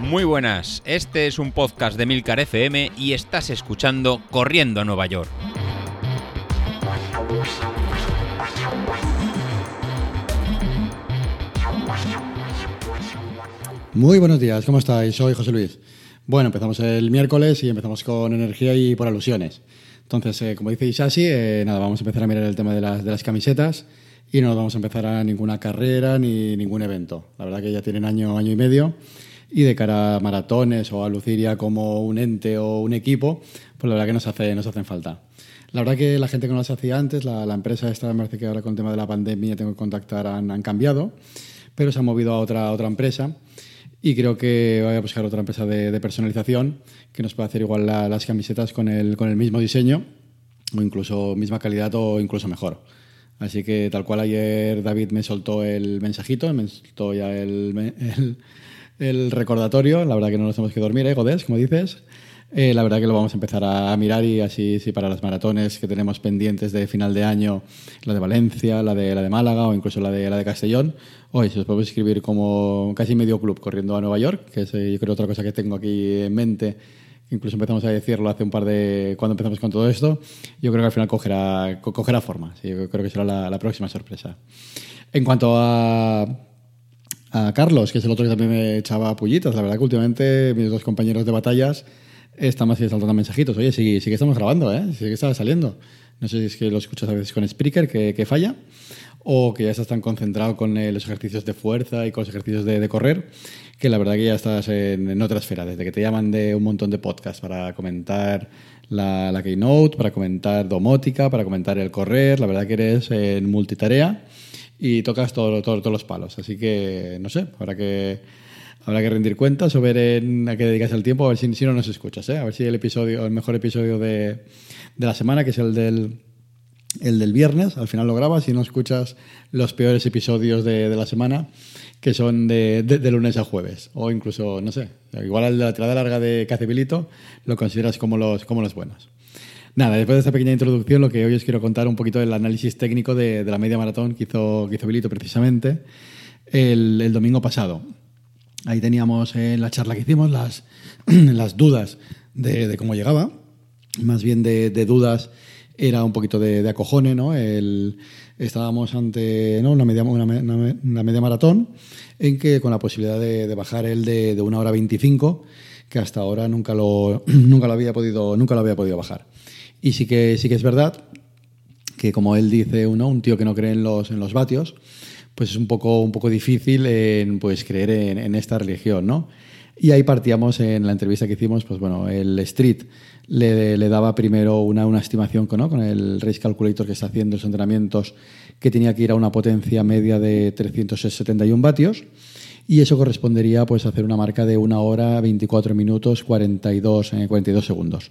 Muy buenas, este es un podcast de Milcar FM y estás escuchando Corriendo a Nueva York. Muy buenos días, ¿cómo estáis? Soy José Luis. Bueno, empezamos el miércoles y empezamos con energía y por alusiones. Entonces, eh, como dice Isashi, eh, nada, vamos a empezar a mirar el tema de las camisetas y no vamos a empezar a ninguna carrera ni ningún evento. La verdad que ya tienen año, año y medio y de cara a maratones o a Luciria como un ente o un equipo, pues la verdad que nos, hace, nos hacen falta. La verdad que la gente que no las hacía antes, la, la empresa esta, me parece que ahora con el tema de la pandemia tengo que contactar, han, han cambiado, pero se han movido a otra, a otra empresa y creo que voy a buscar otra empresa de, de personalización que nos pueda hacer igual la, las camisetas con el, con el mismo diseño o incluso misma calidad o incluso mejor. Así que tal cual ayer David me soltó el mensajito, me soltó ya el, recordatorio. La verdad que no nos tenemos que dormir, ¿eh, Godés? Como dices. Eh, la verdad que lo vamos a empezar a mirar y así sí, para las maratones que tenemos pendientes de final de año, la de Valencia, la de, la de Málaga o incluso la de, la de Castellón, hoy si os podemos escribir como casi medio club corriendo a Nueva York, que es eh, yo creo otra cosa que tengo aquí en mente, incluso empezamos a decirlo hace un par de... cuando empezamos con todo esto, yo creo que al final cogerá, cogerá forma, sí, yo creo que será la, la próxima sorpresa. En cuanto a a Carlos, que es el otro que también me echaba pullitas. La verdad que últimamente mis dos compañeros de batallas están más saltando mensajitos. Oye, sí, sí que estamos grabando, ¿eh? Sí que está saliendo. No sé si es que lo escuchas a veces con Spreaker, que, que falla, o que ya estás tan concentrado con eh, los ejercicios de fuerza y con los ejercicios de, correr, que la verdad que ya estás en, otra esfera. Desde que te llaman de un montón de podcasts para comentar la, Keynote, para comentar domótica, para comentar el correr, la verdad que eres en multitarea y tocas todo, todo, todos los palos. Así que, no sé, habrá que, habrá que rendir cuentas o ver en a qué dedicas el tiempo, a ver si, si no nos escuchas, ¿eh? a ver si el episodio, el mejor episodio de, de la semana, que es el del, el del viernes, al final lo grabas y no escuchas los peores episodios de, de la semana, que son de, de, lunes a jueves, o incluso, no sé, igual el la tirada larga de Cacebilito lo consideras como los, como los buenos. Nada, después de esta pequeña introducción, lo que hoy os quiero contar un poquito del análisis técnico de, la media maratón que hizo, que Bilito precisamente el, domingo pasado. Ahí teníamos en la charla que hicimos las, las dudas de, cómo llegaba, más bien de, dudas era un poquito de, de acojone, ¿no? Estábamos ante ¿no? una, media, una, media maratón en que con la posibilidad de, bajar el de, de una hora 25, que hasta ahora nunca lo, nunca lo, había, podido, nunca lo había podido bajar. Y sí que, sí que es verdad que, como él dice, uno, un tío que no cree en los, en los vatios, pues es un poco, un poco difícil en, pues, creer en esta religión, ¿no? Y ahí partíamos en la entrevista que hicimos, pues bueno, el Street le, daba primero una, estimación con el Race Calculator que está haciendo los entrenamientos, que tenía que ir a una potencia media de 371 vatios, y eso correspondería pues, a hacer una marca de una hora, 24 minutos, 42, eh, 42 segundos.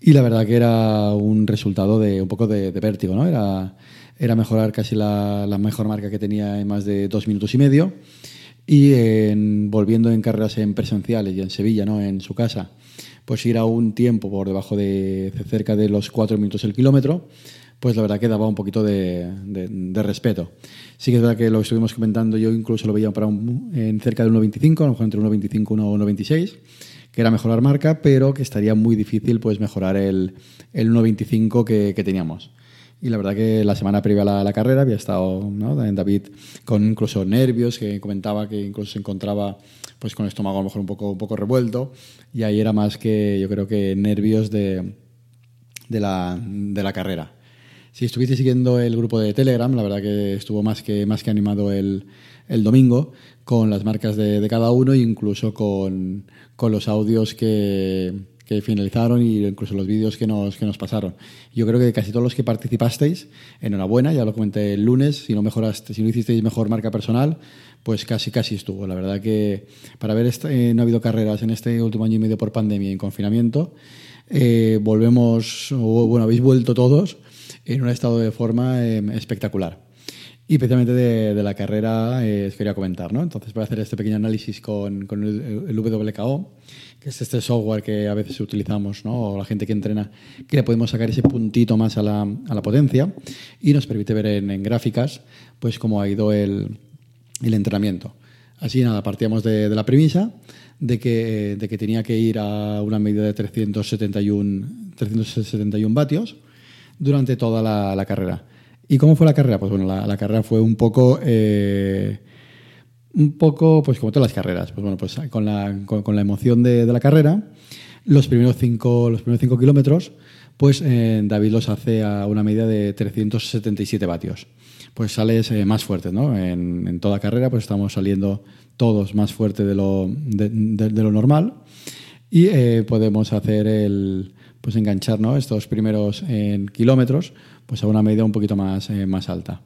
Y la verdad que era un resultado de un poco de, de vértigo, ¿no? Era, era mejorar casi la, la, mejor marca que tenía en más de dos minutos y medio. Y en, volviendo en carreras en presenciales y en Sevilla, ¿no? En su casa, pues ir a un tiempo por debajo de cerca de los cuatro minutos el kilómetro, pues la verdad que daba un poquito de, de, de, respeto. Sí que es verdad que lo estuvimos comentando, yo incluso lo veía para un, en cerca del 1.25, a lo mejor entre 1.25 y 1.26 que era mejorar marca, pero que estaría muy difícil pues mejorar el, el 1.25 que, que, teníamos. Y la verdad que la semana previa a la, carrera había estado ¿no? David con incluso nervios, que comentaba que incluso se encontraba pues con el estómago a lo mejor un poco, un poco revuelto, y ahí era más que yo creo que nervios de, de, la, de la carrera. Si estuviste siguiendo el grupo de Telegram, la verdad que estuvo más que, más que animado el, el domingo con las marcas de, de cada uno e incluso con, con los audios que, que finalizaron y incluso los vídeos que nos, que nos pasaron. Yo creo que casi todos los que participasteis, enhorabuena, ya lo comenté el lunes, si no mejoraste, si no hicisteis mejor marca personal, pues casi casi estuvo. La verdad que para ver este, eh, no ha habido carreras en este último año y medio por pandemia y en confinamiento, eh, volvemos, o, bueno, habéis vuelto todos en un estado de forma eh, espectacular. Y precisamente de, la carrera eh, os quería comentar, ¿no? Entonces voy a hacer este pequeño análisis con, el, WKO, que es este software que a veces utilizamos, ¿no? O la gente que entrena, que le podemos sacar ese puntito más a la, a la potencia y nos permite ver en, en gráficas, pues cómo ha ido el, el entrenamiento. Así nada, partíamos de, la premisa de que, de que, tenía que ir a una medida de 371, 371 vatios durante toda la, carrera. ¿Y cómo fue la carrera? Pues bueno, la, carrera fue un poco... Eh, un poco, pues como todas las carreras, pues bueno, pues con la, con, la emoción de, la carrera, los primeros cinco, los primeros cinco kilómetros, pues eh, David los hace a una medida de 377 vatios pues sales eh, más fuerte, ¿no? En, toda carrera pues estamos saliendo todos más fuerte de lo, de, lo normal y podemos hacer el, pues enganchar estos primeros kilómetros pues a una medida un poquito más, eh, más alta.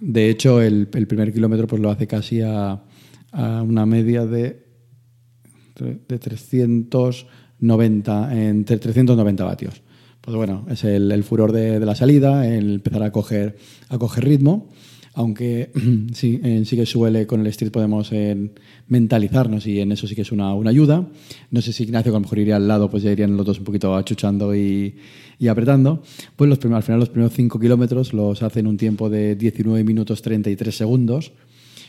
De hecho, el, primer kilómetro pues lo hace casi a, a una media de, de 390, entre 390 vatios. Pues bueno, es el, furor de, la salida, el empezar a coger, a coger ritmo, aunque sí, que suele con el street podemos eh, mentalizarnos y en eso sí que es una, ayuda. No sé si Ignacio a lo mejor iría al lado, pues ya irían los dos un poquito achuchando y, apretando. Pues los al final los primeros 5 kilómetros los hace en un tiempo de 19 minutos 33 segundos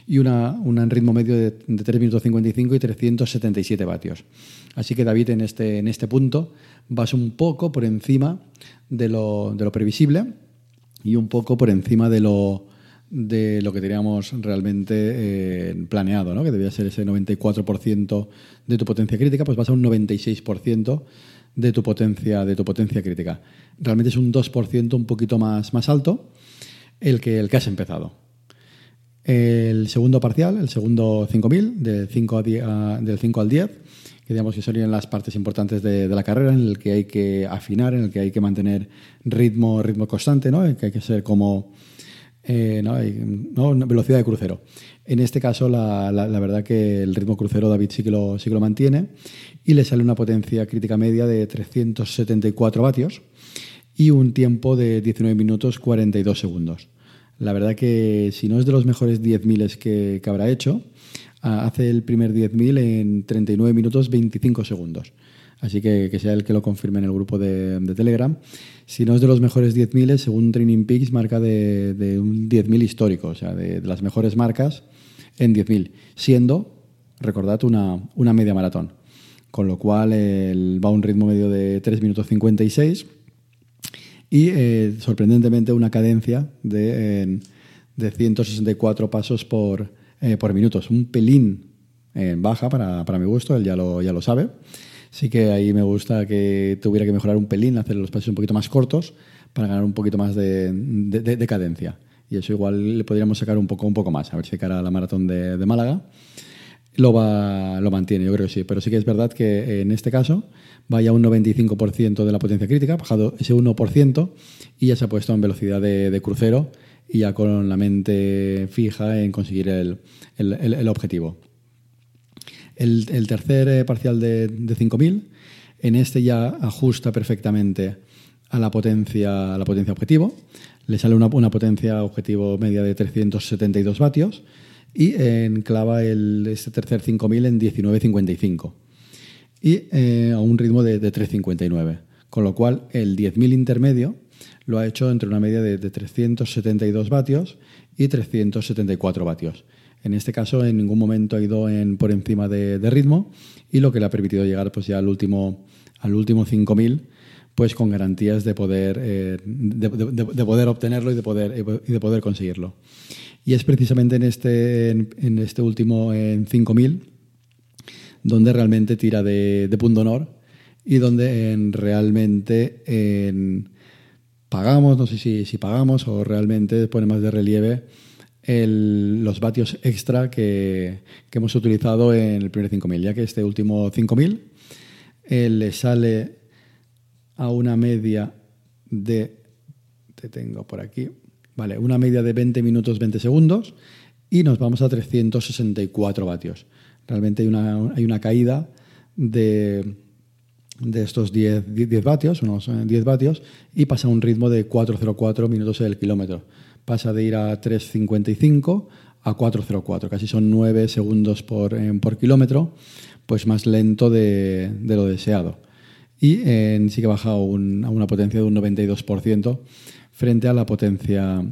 y una, un ritmo medio de, de 3 minutos 55 y 377 vatios. Así que David en este, en este punto vas un poco por encima de lo, de lo previsible y un poco por encima de lo, de lo que teníamos realmente eh, planeado, ¿no? que debía ser ese 94% de tu potencia crítica, pues vas a un 96% de tu potencia, de tu potencia crítica. Realmente es un 2% un poquito más, más alto el que, el que has empezado. El segundo parcial, el segundo 5000, del 5, a del 5 al 10, que digamos que serían las partes importantes de, la carrera, en el que hay que afinar, en el que hay que mantener ritmo, ritmo constante, ¿no? que hay que ser como eh, ¿no? velocidad de crucero. En este caso, la, verdad que el ritmo crucero David sí que, lo, sí lo mantiene y le sale una potencia crítica media de 374 vatios y un tiempo de 19 minutos 42 segundos. La verdad que si no es de los mejores 10.000 que, que habrá hecho, hace el primer 10.000 en 39 minutos 25 segundos. Así que que sea el que lo confirme en el grupo de, Telegram. Si no es de los mejores 10.000, según Training Peaks, marca de, un 10.000 histórico, o sea, de, las mejores marcas en 10.000, siendo, recordad, una, una media maratón. Con lo cual va a un ritmo medio de 3 minutos 56 y eh, sorprendentemente una cadencia de, de 164 pasos por, eh, por minutos. Un pelín eh, baja para, para, mi gusto, él ya lo, ya lo sabe. Sí que ahí me gusta que tuviera que mejorar un pelín, hacer los pasos un poquito más cortos para ganar un poquito más de, de, cadencia. Y eso igual le podríamos sacar un poco, un poco más, a ver si cara a la maratón de, Málaga lo, va, lo mantiene, yo creo que sí. Pero sí que es verdad que en este caso vaya un 95% de la potencia crítica, ha bajado ese 1% y ya se ha puesto en velocidad de, crucero y ya con la mente fija en conseguir el, objetivo. El, tercer eh, parcial de, de 5000, en este ya ajusta perfectamente a la potencia, a la potencia objetivo. Le sale una, potencia objetivo media de 372 vatios y enclava el, este tercer 5000 en 19.55 y eh, a un ritmo de, de 3.59. Con lo cual, el 10.000 intermedio lo ha hecho entre una media de, 372 vatios y 374 vatios. En este caso, en ningún momento ha ido en, por encima de, ritmo y lo que le ha permitido llegar pues, ya al último, al último 5000 pues con garantías de poder, eh, de, poder obtenerlo y de poder, y de poder conseguirlo. Y es precisamente en este, en, este último en 5000 donde realmente tira de, punto honor y donde en, realmente en, pagamos, no sé si, si pagamos o realmente pone más de relieve el, los vatios extra que, que, hemos utilizado en el primer 5000, ya que este último 5000 eh, le sale a una media de, una media de 20 minutos 20 segundos y nos vamos a 364 vatios. Realmente hay una, hay una caída de de estos 10, 10 vatios, unos 10 eh, vatios, y pasa a un ritmo de 4,04 minutos el kilómetro. Pasa de ir a 3,55 a 4,04, casi son 9 segundos por, eh, por kilómetro, pues más lento de, lo deseado. Y eh, sí que baja un, a una potencia de un 92% frente a la potencia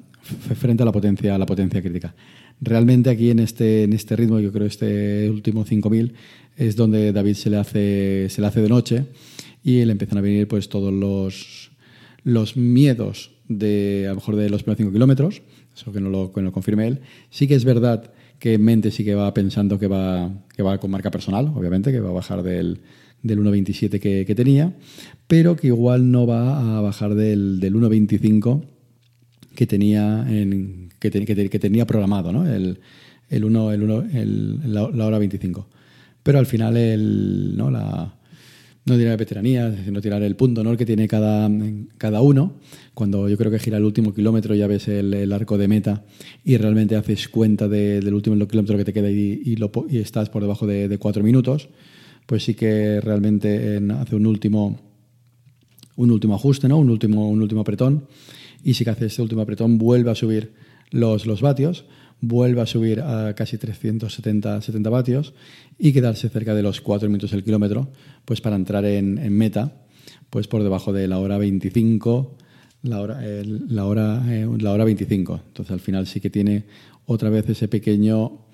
frente a la potencia, la potencia crítica. Realmente aquí en este, en este ritmo, yo creo este último 5000 es donde David se le hace, se le hace de noche y le empiezan a venir pues todos los, los miedos de a lo mejor de los primeros 5 kilómetros, eso que no, lo, que no lo confirme él. Sí que es verdad que en mente sí que va pensando que va, que va con marca personal, obviamente, que va a bajar del, del 1.27 que, que, tenía, pero que igual no va a bajar del, del 1.25 que tenía, en, que, que, tenía programado, ¿no? el, el, 1, el, 1, el, la, la, hora 25. Pero al final el, ¿no? la, no tirar veteranía, sino tirar el punto ¿no? que tiene cada, cada uno. Cuando yo creo que gira el último kilómetro ya ves el, arco de meta y realmente haces cuenta de, del último kilómetro que te queda y, y, lo, y estás por debajo de, cuatro minutos, pues sí que realmente en, hace un último, un último ajuste, ¿no? un, último, un último apretón y sí que hace este último apretón, vuelve a subir los, los vatios vuelve a subir a casi 370 70 vatios y quedarse cerca de los 4 minutos el kilómetro, pues para entrar en, meta, pues por debajo de la hora 25, la hora, el, la, hora, eh, la hora 25. Entonces al final sí que tiene otra vez ese pequeño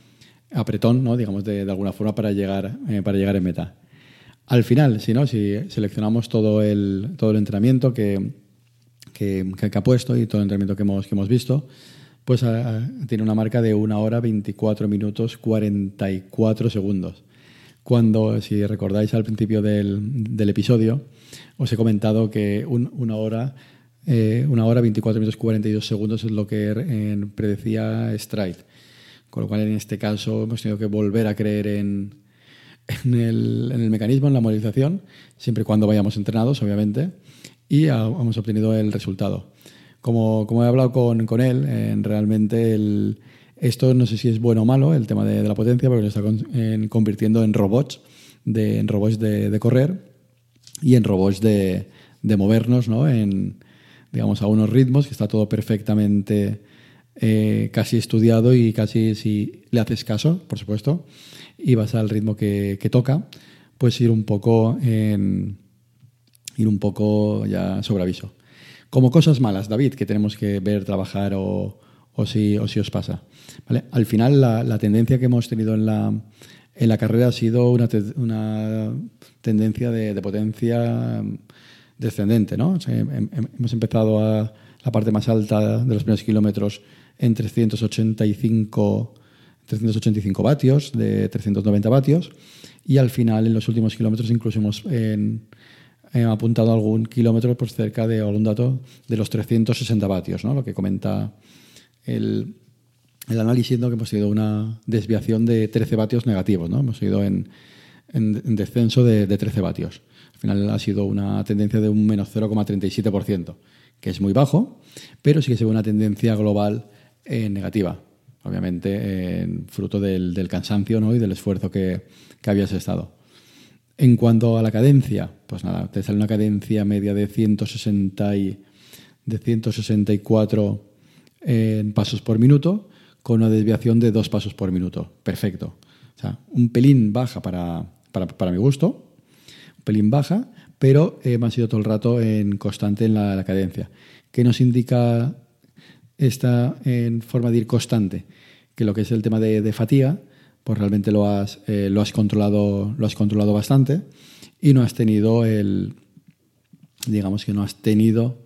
apretón, ¿no? digamos, de, de alguna forma para llegar, eh, para llegar en meta. Al final, si, ¿no? si seleccionamos todo el, todo el entrenamiento que, que, que ha puesto y todo el entrenamiento que hemos, que hemos visto, pues tiene una marca de una hora 24 minutos 44 segundos. Cuando, si recordáis al principio del, del episodio, os he comentado que un, una hora eh, una hora 24 minutos 42 segundos es lo que eh, predecía Stride. Con lo cual, en este caso, hemos tenido que volver a creer en, en, el, en el mecanismo, en la movilización, siempre y cuando vayamos entrenados, obviamente, y hemos obtenido el resultado como, como he hablado con, con él, eh, realmente el, esto no sé si es bueno o malo, el tema de, la potencia, porque lo está con, en, convirtiendo en robots, de, en robots de, de, correr y en robots de, de movernos, ¿no? En, digamos, a unos ritmos que está todo perfectamente eh, casi estudiado y casi si le haces caso, por supuesto, y vas al ritmo que, que toca, pues ir un poco en, ir un poco ya sobre aviso. Como cosas malas, David, que tenemos que ver, trabajar o, o, si, o si os pasa. ¿Vale? Al final, la, la, tendencia que hemos tenido en la, en la carrera ha sido una, una tendencia de, de, potencia descendente. ¿no? O sea, hem, hemos empezado a la parte más alta de los primeros kilómetros en 385, 385 vatios, de 390 vatios, y al final, en los últimos kilómetros, incluso hemos... he apuntado algún kilómetro pues cerca de algún dato de los 360 vatios, ¿no? lo que comenta el, el análisis, ¿no? que hemos tenido una desviación de 13 vatios negativos, ¿no? hemos ido en, en, en descenso de, de, 13 vatios. Al final ha sido una tendencia de un menos 0,37%, que es muy bajo, pero sí que se ve una tendencia global eh, negativa, obviamente eh, fruto del, del cansancio ¿no? y del esfuerzo que, que habías estado. En cuanto a la cadencia, pues nada, te sale una cadencia media de, 160 y, de 164 eh, pasos por minuto con una desviación de dos pasos por minuto. Perfecto. O sea, un pelín baja para, para, para mi gusto, un pelín baja, pero eh, me ha sido todo el rato en constante en la, cadencia. ¿Qué nos indica esta en forma de ir constante? Que lo que es el tema de fatiga, pues realmente lo has, eh, lo has, controlado, lo has controlado bastante y no has tenido el, digamos que no has tenido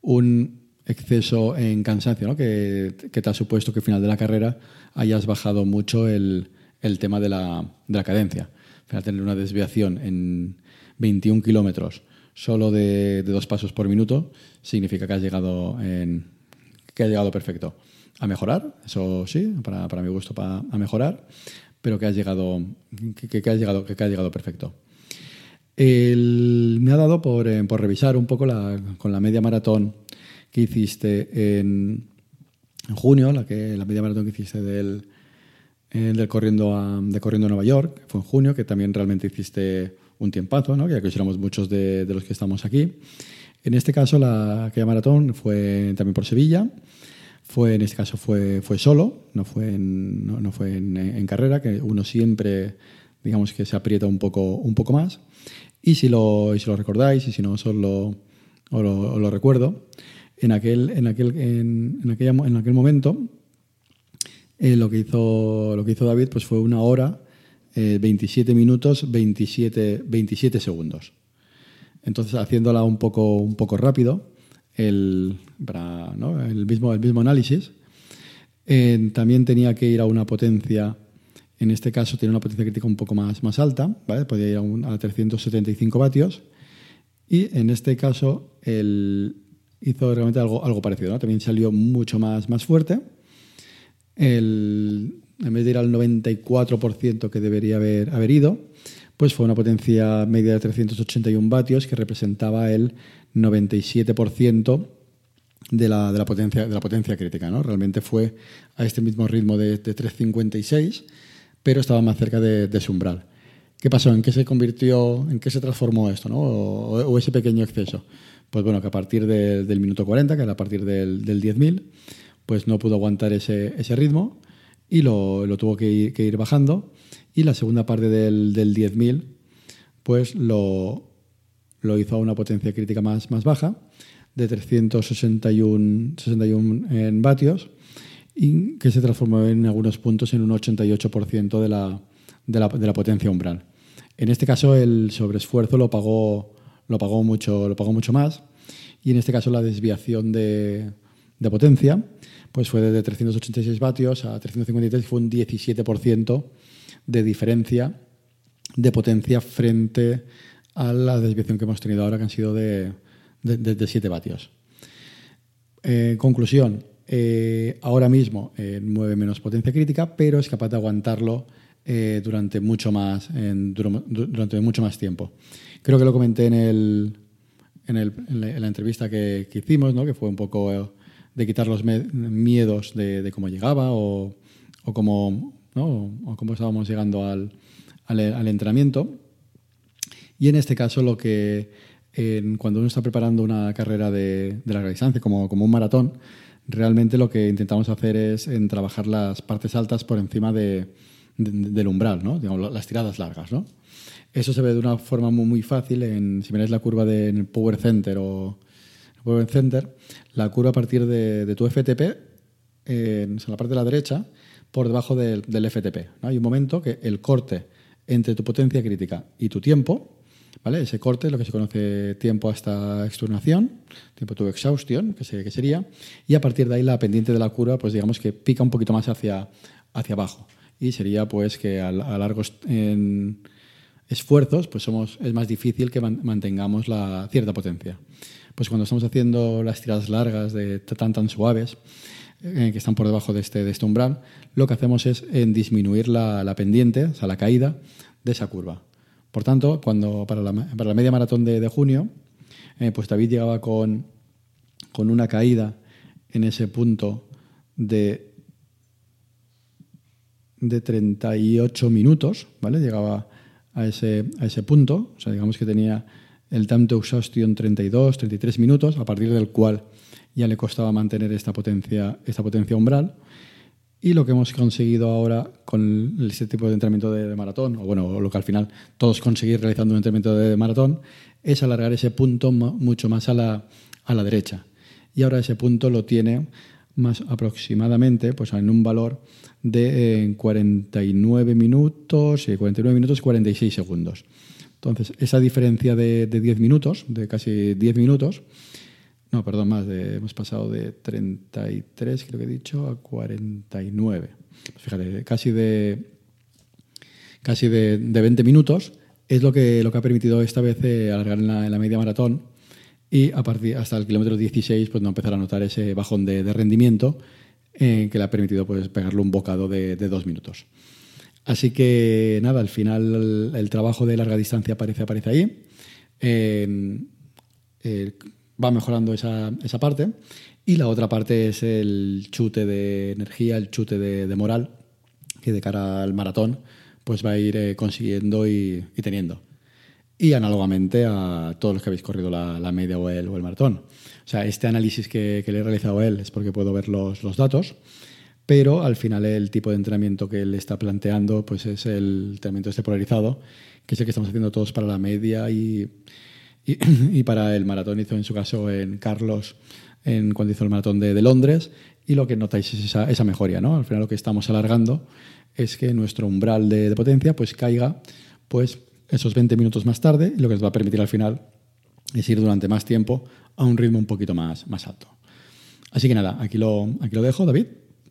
un exceso en cansancio, ¿no? que, te ha supuesto que al final de la carrera hayas bajado mucho el, el tema de la, de la cadencia. Al final tener una desviación en 21 kilómetros solo de, de, dos pasos por minuto significa que has llegado, en, que has llegado perfecto a mejorar, eso sí, para, para mi gusto, para, a mejorar, pero que has llegado, que, que has llegado, que has llegado perfecto. Me ha dado por, eh, por revisar un poco la, con la media maratón que hiciste en, en, junio, la, que, la media maratón que hiciste del, eh, del corriendo, a, de corriendo Nueva York, fue en junio, que también realmente hiciste un tiempazo, ¿no? ya que éramos muchos de, de, los que estamos aquí. En este caso, la, aquella maratón fue también por Sevilla fue, en este caso fue, fue solo, no fue, en, no, no fue en, en, carrera, que uno siempre, digamos que se aprieta un poco, un poco más. Y si lo, y si lo recordáis, y si no, os lo, os lo, recuerdo, en aquel, en, aquel, en, en, aquella, en aquel momento eh, lo, que hizo, lo que hizo David pues fue una hora, 27 eh, minutos, 27, 27 segundos. Entonces, haciéndola un poco, un poco rápido, el, el, mismo, el mismo análisis, también tenía que ir a una potencia, en este caso tiene una potencia crítica un poco más, más alta, ¿vale? podía ir a, a 375 vatios, y en este caso el, hizo realmente algo, algo parecido. También salió mucho más, más fuerte. en vez de ir al 94% que debería haber, haber ido, pues fue una potencia media de 381 vatios que representaba el 97% de la, de la, potencia, de la potencia crítica. ¿no? Realmente fue a este mismo ritmo de, 356, pero estaba más cerca de, su umbral. ¿Qué pasó? ¿En qué se convirtió, en qué se transformó esto, ¿no? o ese pequeño exceso? pues bueno, que a partir del minuto 40, que era a partir del, del 10.000, pues no pudo aguantar ese, ese ritmo y lo, lo tuvo que ir, bajando. Y la segunda parte del, del 10.000, pues lo, lo, hizo a una potencia crítica más, más baja, de 361 61 en vatios, y que se transformó en algunos puntos en un 88% de la, de, la, de la potencia umbral. En este caso, el sobreesfuerzo lo pagó lo pagó mucho, lo pagó mucho más. Y en este caso la desviación de, potencia pues fue de 386 vatios a 353, fue un 17% de diferencia de potencia frente a la desviación que hemos tenido ahora, que han sido de, de, 7 vatios. Eh, conclusión, eh, ahora mismo eh, mueve menos potencia crítica, pero es capaz de aguantarlo durante, mucho más, durante mucho más tiempo. Creo que lo comenté en, el, en, el, en la, entrevista que, hicimos, ¿no? que fue un poco de quitar los miedos de, cómo llegaba o, o cómo, ¿no? o cómo estábamos llegando al, entrenamiento. Y en este caso, lo que cuando uno está preparando una carrera de, larga distancia, como, un maratón, realmente lo que intentamos hacer es trabajar las partes altas por encima de, del umbral, ¿no? Las tiradas largas. Eso se ve de una forma muy, fácil en, si miráis la curva del Power Center o Power Center, la curva a partir de, tu FTP, en, la parte de la derecha, por debajo del, FTP. Hay un momento que el corte entre tu potencia crítica y tu tiempo, ¿vale? Ese corte es lo que se conoce tiempo hasta exturnación, tiempo to exhaustion, que, que sería, y a partir de ahí la pendiente de la curva, pues digamos que pica un poquito más hacia, hacia abajo. Y sería pues que a, a largos... En, esfuerzos, pues somos, es más difícil que mantengamos la cierta potencia. Pues cuando estamos haciendo las tiradas largas de tan tan suaves, eh, que están por debajo de este, de este umbral, lo que hacemos es en disminuir la, la, pendiente, o sea, la caída de esa curva. Por tanto, cuando para la, para la media maratón de, de junio, eh, pues David llegaba con, con una caída en ese punto de, de 38 minutos, ¿vale? Llegaba a ese, a ese punto. O sea, digamos que tenía el time to exhaustion 32, 33 minutos, a partir del cual ya le costaba mantener esta potencia, esta potencia umbral. Y lo que hemos conseguido ahora con este tipo de entrenamiento de, maratón, o bueno, lo que al final todos conseguir realizando un entrenamiento de maratón, es alargar ese punto mucho más a la, a la derecha. Y ahora ese punto lo tiene más aproximadamente pues en un valor de 49 minutos, y 49 minutos 46 segundos. Entonces, esa diferencia de, 10 minutos, de casi 10 minutos, no, perdón, más, de, hemos pasado de 33, creo que he dicho, a 49. Pues fíjate, casi de casi de, 20 minutos es lo que, lo que ha permitido esta vez eh, alargar en la media maratón y a partir hasta el kilómetro 16 pues no empezar a notar ese bajón de, rendimiento eh, que le ha permitido pues pegarle un bocado de, dos minutos. Así que nada, al final el, trabajo de larga distancia aparece, aparece ahí. Eh, va mejorando esa, esa, parte. Y la otra parte es el chute de energía, el chute de, moral, que de cara al maratón pues va a ir consiguiendo y teniendo y análogamente a todos los que habéis corrido la, media o el, o el, maratón. O sea, este análisis que, le he realizado a él es porque puedo ver los, los, datos, pero al final el tipo de entrenamiento que él está planteando pues es el entrenamiento este polarizado, que es el que estamos haciendo todos para la media y, y, para el maratón hizo en su caso en Carlos en, cuando hizo el maratón de, Londres y lo que notáis es esa, esa mejoría. ¿no? Al final lo que estamos alargando es que nuestro umbral de, potencia pues caiga pues esos 20 minutos más tarde lo que nos va a permitir al final es ir durante más tiempo a un ritmo un poquito más, más alto. Así que nada, aquí lo, aquí lo dejo, David.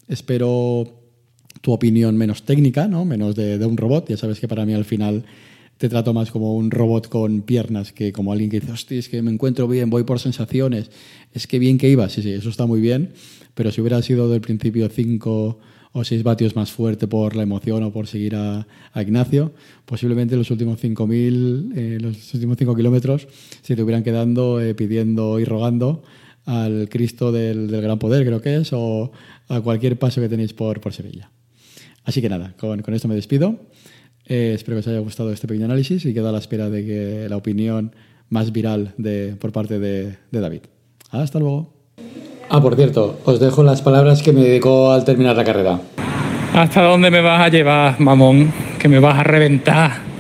Espero tu opinión menos técnica, ¿no? menos de, de un robot. Ya sabes que para mí al final te trato más como un robot con piernas que como alguien que dice, hostia, es que me encuentro bien, voy por sensaciones, es que bien que iba. Sí, sí, eso está muy bien, pero si hubiera sido del principio 5 o 6 vatios más fuerte por la emoción o por seguir a, Ignacio, posiblemente los últimos 5.000, eh, los últimos 5 kilómetros se te hubieran quedando eh, pidiendo y rogando al Cristo del, del, Gran Poder, creo que es, o a cualquier paso que tenéis por, por Sevilla. Así que nada, con, con esto me despido. Eh, espero que os haya gustado este pequeño análisis y quedo a la espera de que la opinión más viral de, por parte de, de David. Hasta luego. Ah, por cierto, os dejo las palabras que me dedicó al terminar la carrera. ¿Hasta dónde me vas a llevar, mamón? Que me vas a reventar.